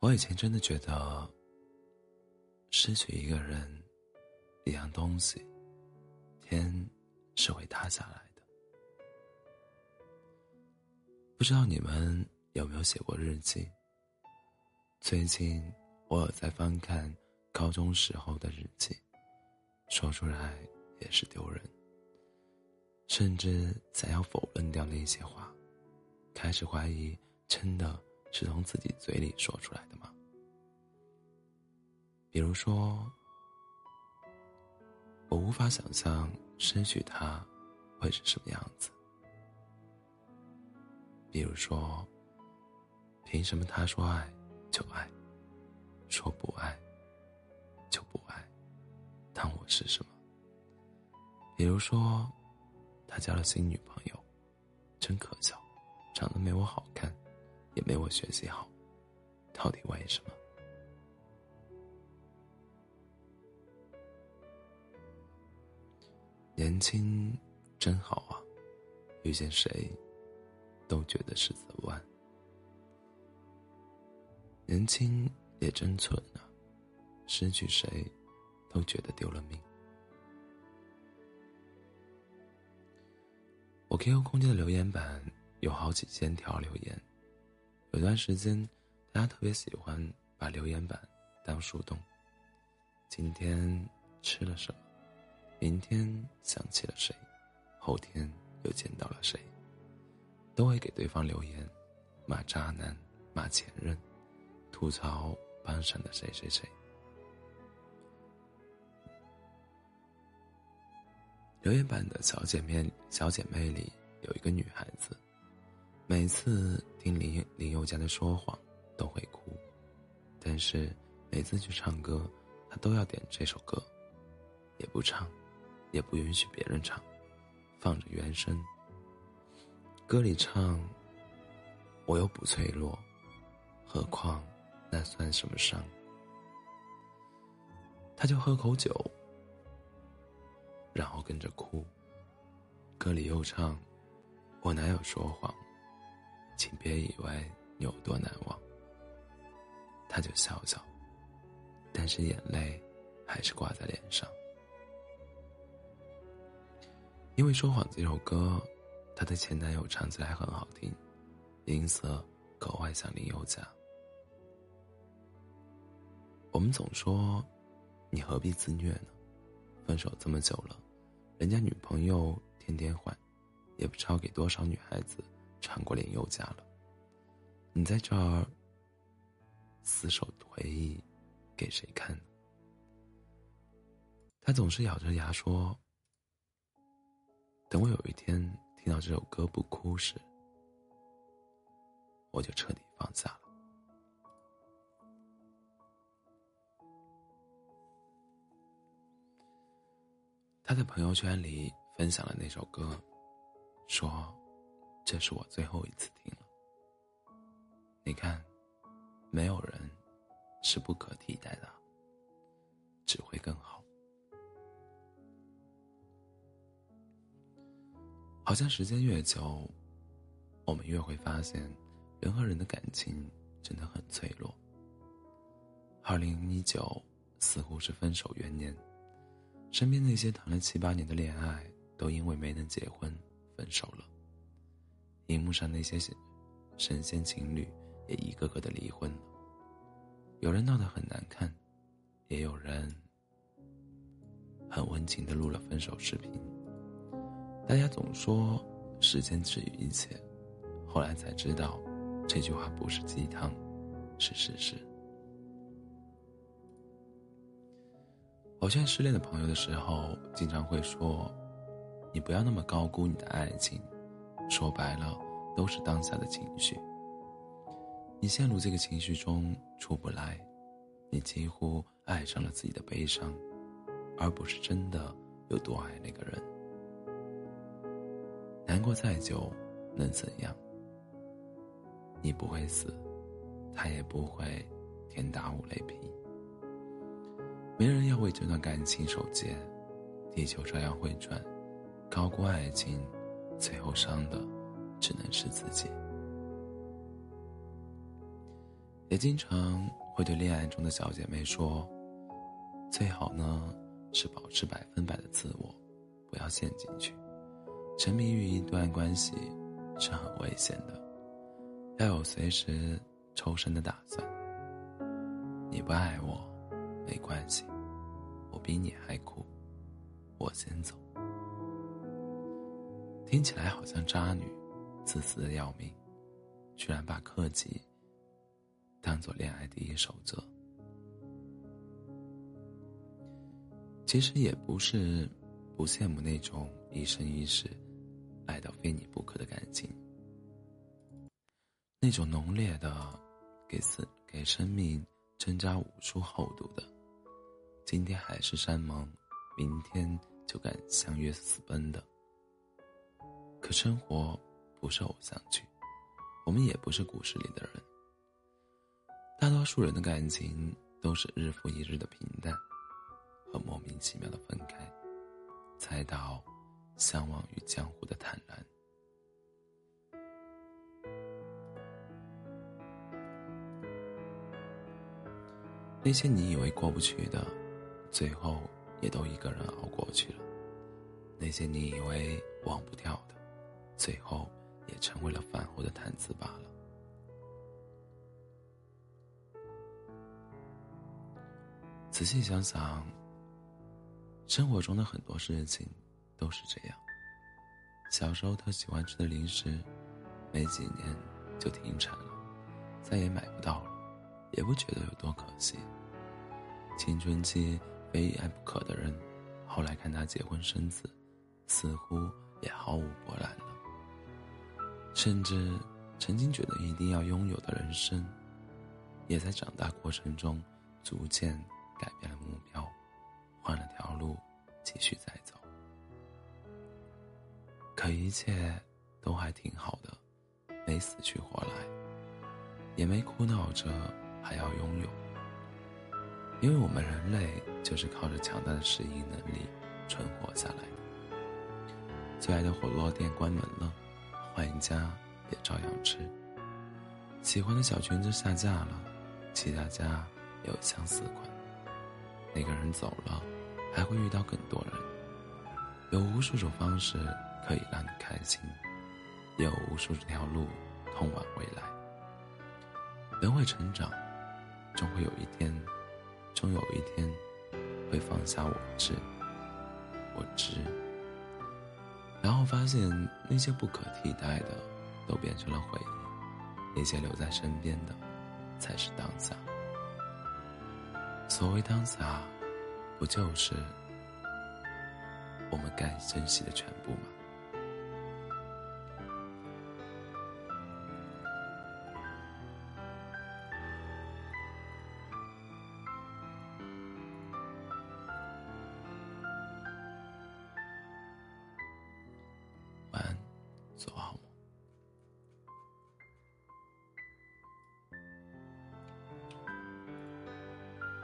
我以前真的觉得，失去一个人、一样东西，天是会塌下来的。不知道你们有没有写过日记？最近我有在翻看高中时候的日记，说出来也是丢人，甚至想要否认掉那些话，开始怀疑真的。是从自己嘴里说出来的吗？比如说，我无法想象失去他会是什么样子。比如说，凭什么他说爱就爱，说不爱就不爱？当我是什么？比如说，他交了新女朋友，真可笑，长得没我好看。没我学习好，到底为什么？年轻真好啊，遇见谁都觉得是责万。年轻也真蠢啊，失去谁都觉得丢了命。我 QQ 空间的留言板有好几千条留言。有段时间，大家特别喜欢把留言板当树洞。今天吃了什么？明天想起了谁？后天又见到了谁？都会给对方留言，骂渣男，骂前任，吐槽班上的谁谁谁。留言板的小姐妹小姐妹里有一个女孩子。每次听林林宥嘉的说谎，都会哭，但是每次去唱歌，他都要点这首歌，也不唱，也不允许别人唱，放着原声。歌里唱：“我又不脆弱，何况那算什么伤？”他就喝口酒，然后跟着哭。歌里又唱：“我哪有说谎？”请别以为你有多难忘，他就笑笑，但是眼泪还是挂在脸上。因为说谎这首歌，她的前男友唱起来很好听，音色格外像林宥嘉。我们总说，你何必自虐呢？分手这么久了，人家女朋友天天换，也不知道给多少女孩子。唱过林宥嘉了，你在这儿死守回忆，给谁看呢？他总是咬着牙说：“等我有一天听到这首歌不哭时，我就彻底放下了。”他在朋友圈里分享了那首歌，说。这是我最后一次听了。你看，没有人是不可替代的，只会更好。好像时间越久，我们越会发现，人和人的感情真的很脆弱。二零一九似乎是分手元年，身边那些谈了七八年的恋爱，都因为没能结婚分手了。荧幕上那些神仙情侣也一个个的离婚了，有人闹得很难看，也有人很温情的录了分手视频。大家总说时间治愈一切，后来才知道，这句话不是鸡汤，是事实。我劝失恋的朋友的时候，经常会说：“你不要那么高估你的爱情。”说白了，都是当下的情绪。你陷入这个情绪中出不来，你几乎爱上了自己的悲伤，而不是真的有多爱那个人。难过再久，能怎样？你不会死，他也不会天打五雷劈。没人要为这段感情守节，地球照样会转，高估爱情。最后伤的，只能是自己。也经常会对恋爱中的小姐妹说：“最好呢是保持百分百的自我，不要陷进去。沉迷于一段关系是很危险的，要有随时抽身的打算。你不爱我，没关系，我比你还苦，我先走。”听起来好像渣女，自私的要命，居然把克己当做恋爱第一守则。其实也不是不羡慕那种一生一世爱到非你不可的感情，那种浓烈的给死给生命增加无数厚度的，今天海誓山盟，明天就敢相约私奔的。可生活不是偶像剧，我们也不是故事里的人。大多数人的感情都是日复一日的平淡，和莫名其妙的分开，才到相忘于江湖的坦然。那些你以为过不去的，最后也都一个人熬过去了；那些你以为忘不掉的，最后，也成为了饭后的谈资罢了。仔细想想，生活中的很多事情都是这样。小时候特喜欢吃的零食，没几年就停产了，再也买不到了，也不觉得有多可惜。青春期非爱不可的人，后来看他结婚生子，似乎也毫无波澜。甚至曾经觉得一定要拥有的人生，也在长大过程中逐渐改变了目标，换了条路继续再走。可一切都还挺好的，没死去活来，也没哭闹着还要拥有。因为我们人类就是靠着强大的适应能力存活下来的。最爱的火锅店关门了。换一家也照样吃。喜欢的小裙子下架了，其他家也有相似款。那个人走了，还会遇到更多人。有无数种方式可以让你开心，也有无数条路通往未来。人会成长，终会有一天，终有一天会放下我执，我执。然后发现那些不可替代的，都变成了回忆；那些留在身边的，才是当下。所谓当下，不就是我们该珍惜的全部吗？